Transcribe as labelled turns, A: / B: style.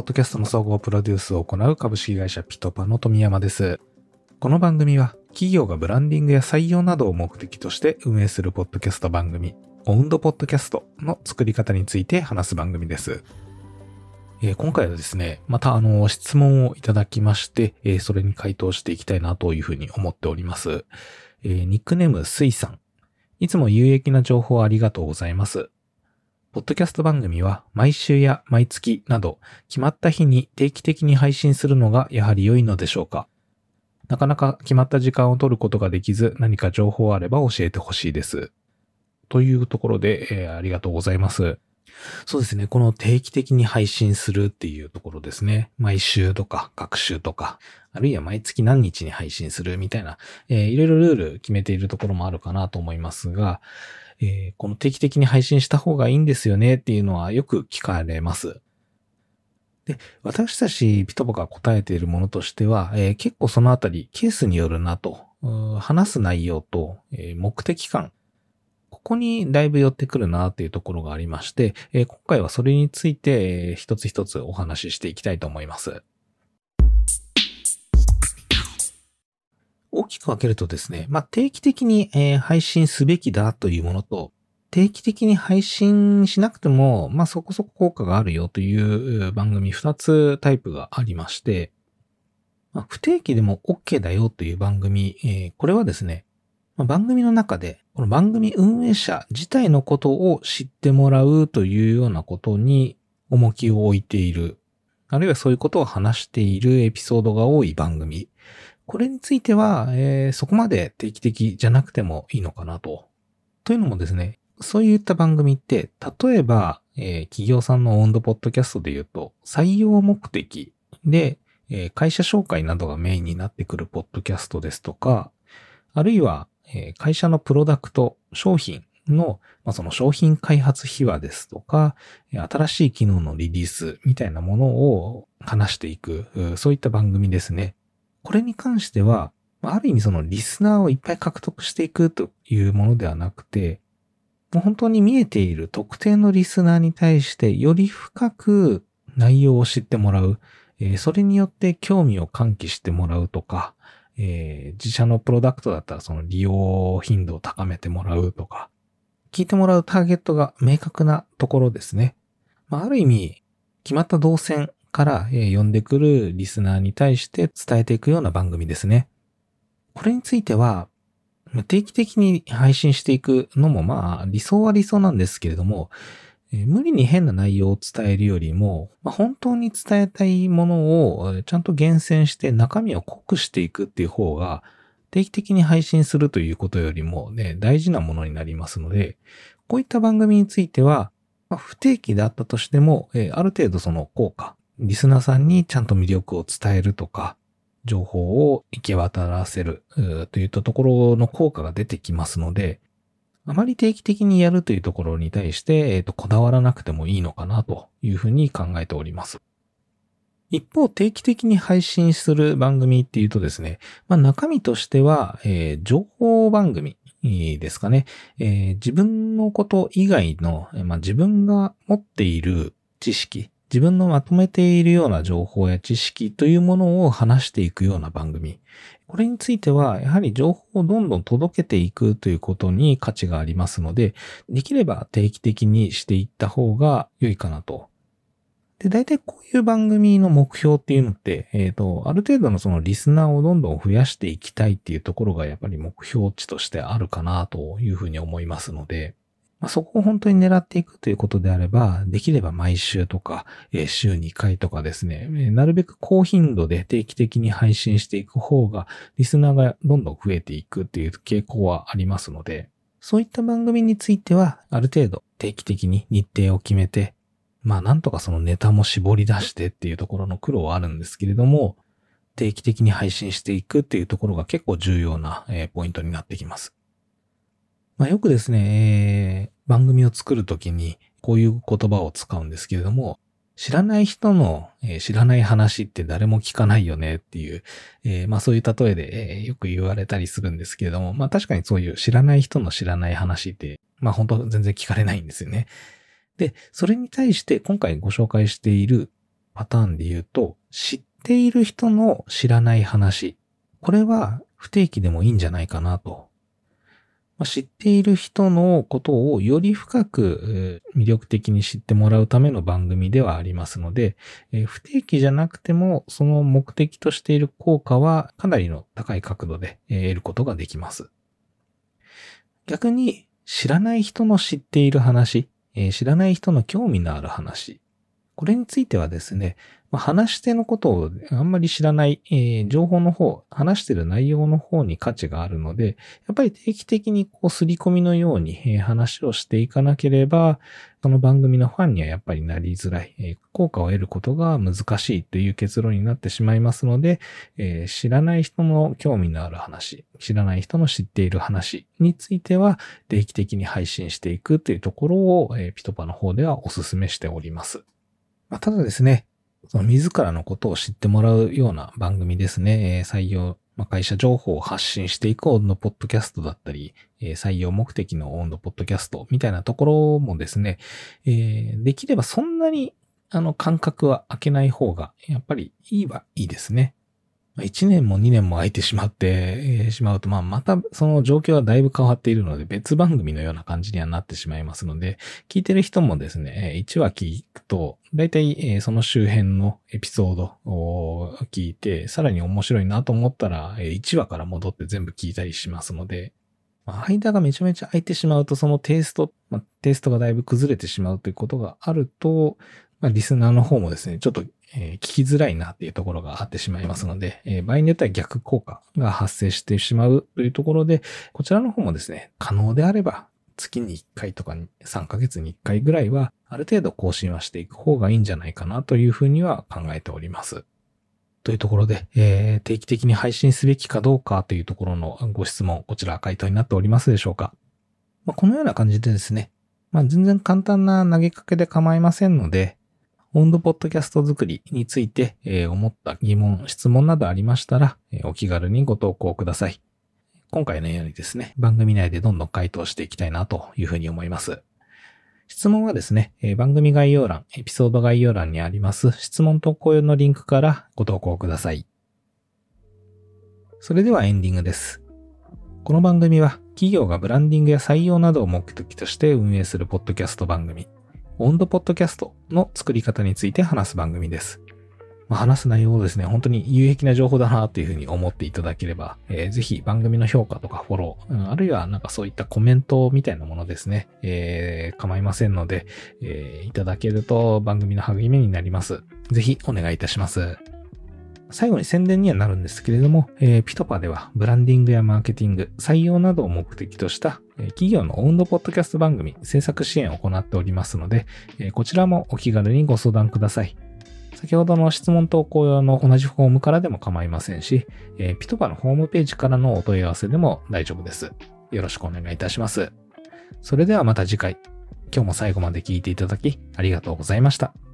A: ポッドキャストの総合プロデュースを行う株式会社ピトパの富山です。この番組は企業がブランディングや採用などを目的として運営するポッドキャスト番組、オウンドポッドキャストの作り方について話す番組です。えー、今回はですね、またあの、質問をいただきまして、えー、それに回答していきたいなというふうに思っております。えー、ニックネームスイさん。いつも有益な情報ありがとうございます。ポッドキャスト番組は毎週や毎月など決まった日に定期的に配信するのがやはり良いのでしょうか？なかなか決まった時間を取ることができず何か情報あれば教えてほしいです。というところで、えー、ありがとうございます。そうですね。この定期的に配信するっていうところですね。毎週とか、学習とか、あるいは毎月何日に配信するみたいな、えー、いろいろルール決めているところもあるかなと思いますが、えー、この定期的に配信した方がいいんですよねっていうのはよく聞かれます。で、私たちピトボが答えているものとしては、えー、結構そのあたりケースによるなと、話す内容と、えー、目的感、ここにだいぶ寄ってくるなっていうところがありまして、えー、今回はそれについて、えー、一つ一つお話ししていきたいと思います。大きく分けるとですね、まあ、定期的に、えー、配信すべきだというものと、定期的に配信しなくても、まあ、そこそこ効果があるよという番組2つタイプがありまして、まあ、不定期でも OK だよという番組、えー、これはですね、番組の中で、この番組運営者自体のことを知ってもらうというようなことに重きを置いている、あるいはそういうことを話しているエピソードが多い番組。これについては、えー、そこまで定期的じゃなくてもいいのかなと。というのもですね、そういった番組って、例えば、えー、企業さんのオンドポッドキャストで言うと、採用目的で、えー、会社紹介などがメインになってくるポッドキャストですとか、あるいは、え、会社のプロダクト、商品の、まあ、その商品開発秘話ですとか、新しい機能のリリースみたいなものを話していく、そういった番組ですね。これに関しては、ある意味そのリスナーをいっぱい獲得していくというものではなくて、もう本当に見えている特定のリスナーに対してより深く内容を知ってもらう、それによって興味を喚起してもらうとか、えー、自社のプロダクトだったらその利用頻度を高めてもらうとか、聞いてもらうターゲットが明確なところですね。まあ、ある意味、決まった動線から、え呼んでくるリスナーに対して伝えていくような番組ですね。これについては、定期的に配信していくのもまあ理想は理想なんですけれども、え無理に変な内容を伝えるよりも、ま、本当に伝えたいものをちゃんと厳選して中身を濃くしていくっていう方が、定期的に配信するということよりもね、大事なものになりますので、こういった番組については、ま、不定期であったとしても、えある程度その効果、リスナーさんにちゃんと魅力を伝えるとか、情報を行き渡らせるといったところの効果が出てきますので、あまり定期的にやるというところに対して、えっ、ー、と、こだわらなくてもいいのかなというふうに考えております。一方、定期的に配信する番組っていうとですね、まあ、中身としては、えー、情報番組ですかね、えー、自分のこと以外の、まあ、自分が持っている知識、自分のまとめているような情報や知識というものを話していくような番組。これについては、やはり情報をどんどん届けていくということに価値がありますので、できれば定期的にしていった方が良いかなと。で、大体こういう番組の目標っていうのって、えっ、ー、と、ある程度のそのリスナーをどんどん増やしていきたいっていうところがやっぱり目標値としてあるかなというふうに思いますので、まあ、そこを本当に狙っていくということであれば、できれば毎週とか、えー、週2回とかですね、なるべく高頻度で定期的に配信していく方が、リスナーがどんどん増えていくっていう傾向はありますので、そういった番組については、ある程度定期的に日程を決めて、まあなんとかそのネタも絞り出してっていうところの苦労はあるんですけれども、定期的に配信していくっていうところが結構重要な、ポイントになってきます。まあ、よくですね、えー、番組を作るときにこういう言葉を使うんですけれども、知らない人の、えー、知らない話って誰も聞かないよねっていう、えー、まあそういう例えで、えー、よく言われたりするんですけれども、まあ確かにそういう知らない人の知らない話って、まあ本当全然聞かれないんですよね。で、それに対して今回ご紹介しているパターンで言うと、知っている人の知らない話。これは不定期でもいいんじゃないかなとま知っている人のことをより深く魅力的に知ってもらうための番組ではありますので、不定期じゃなくてもその目的としている効果はかなりの高い角度で得ることができます。逆に知らない人の知っている話、知らない人の興味のある話、これについてはですね、ま、話し手のことをあんまり知らない、えー、情報の方、話してる内容の方に価値があるので、やっぱり定期的にこう、すり込みのように、え、話をしていかなければ、その番組のファンにはやっぱりなりづらい、え、効果を得ることが難しいという結論になってしまいますので、えー、知らない人の興味のある話、知らない人の知っている話については、定期的に配信していくというところを、え、ピトパの方ではお勧めしております。まあ、ただですね、その自らのことを知ってもらうような番組ですね。えー、採用、まあ、会社情報を発信していく温度ポッドキャストだったり、えー、採用目的の温度ポッドキャストみたいなところもですね、えー、できればそんなにあの間隔は空けない方がやっぱりいいはいいですね。1年も2年も空いてしまって、しまうと、まあ、またその状況はだいぶ変わっているので、別番組のような感じにはなってしまいますので、聞いてる人もですね、1話聞くと、だいたいその周辺のエピソードを聞いて、さらに面白いなと思ったら、1話から戻って全部聞いたりしますので、間がめちゃめちゃ空いてしまうと、そのテイスト、まあ、テイストがだいぶ崩れてしまうということがあると、まあ、リスナーの方もですね、ちょっとえー、聞きづらいなっていうところがあってしまいますので、えー、場合によっては逆効果が発生してしまうというところで、こちらの方もですね、可能であれば月に1回とか3ヶ月に1回ぐらいは、ある程度更新はしていく方がいいんじゃないかなというふうには考えております。というところで、えー、定期的に配信すべきかどうかというところのご質問、こちら回答になっておりますでしょうか。まあ、このような感じでですね、まあ、全然簡単な投げかけで構いませんので、温度ポッドキャスト作りについて、えー、思った疑問、質問などありましたら、えー、お気軽にご投稿ください。今回のようにですね、番組内でどんどん回答していきたいなというふうに思います。質問はですね、えー、番組概要欄、エピソード概要欄にあります質問投稿用のリンクからご投稿ください。それではエンディングです。この番組は企業がブランディングや採用などを目的として運営するポッドキャスト番組。温度ポッドキャストの作り方について話す番組です。まあ、話す内容をですね、本当に有益な情報だなというふうに思っていただければ、えー、ぜひ番組の評価とかフォロー、うん、あるいはなんかそういったコメントみたいなものですね、えー、構いませんので、えー、いただけると番組の励みになります。ぜひお願いいたします。最後に宣伝にはなるんですけれども、えー、ピトパではブランディングやマーケティング、採用などを目的とした、え、企業のオウンドポッドキャスト番組制作支援を行っておりますので、え、こちらもお気軽にご相談ください。先ほどの質問投稿用の同じフォームからでも構いませんし、えピトパのホームページからのお問い合わせでも大丈夫です。よろしくお願いいたします。それではまた次回。今日も最後まで聞いていただきありがとうございました。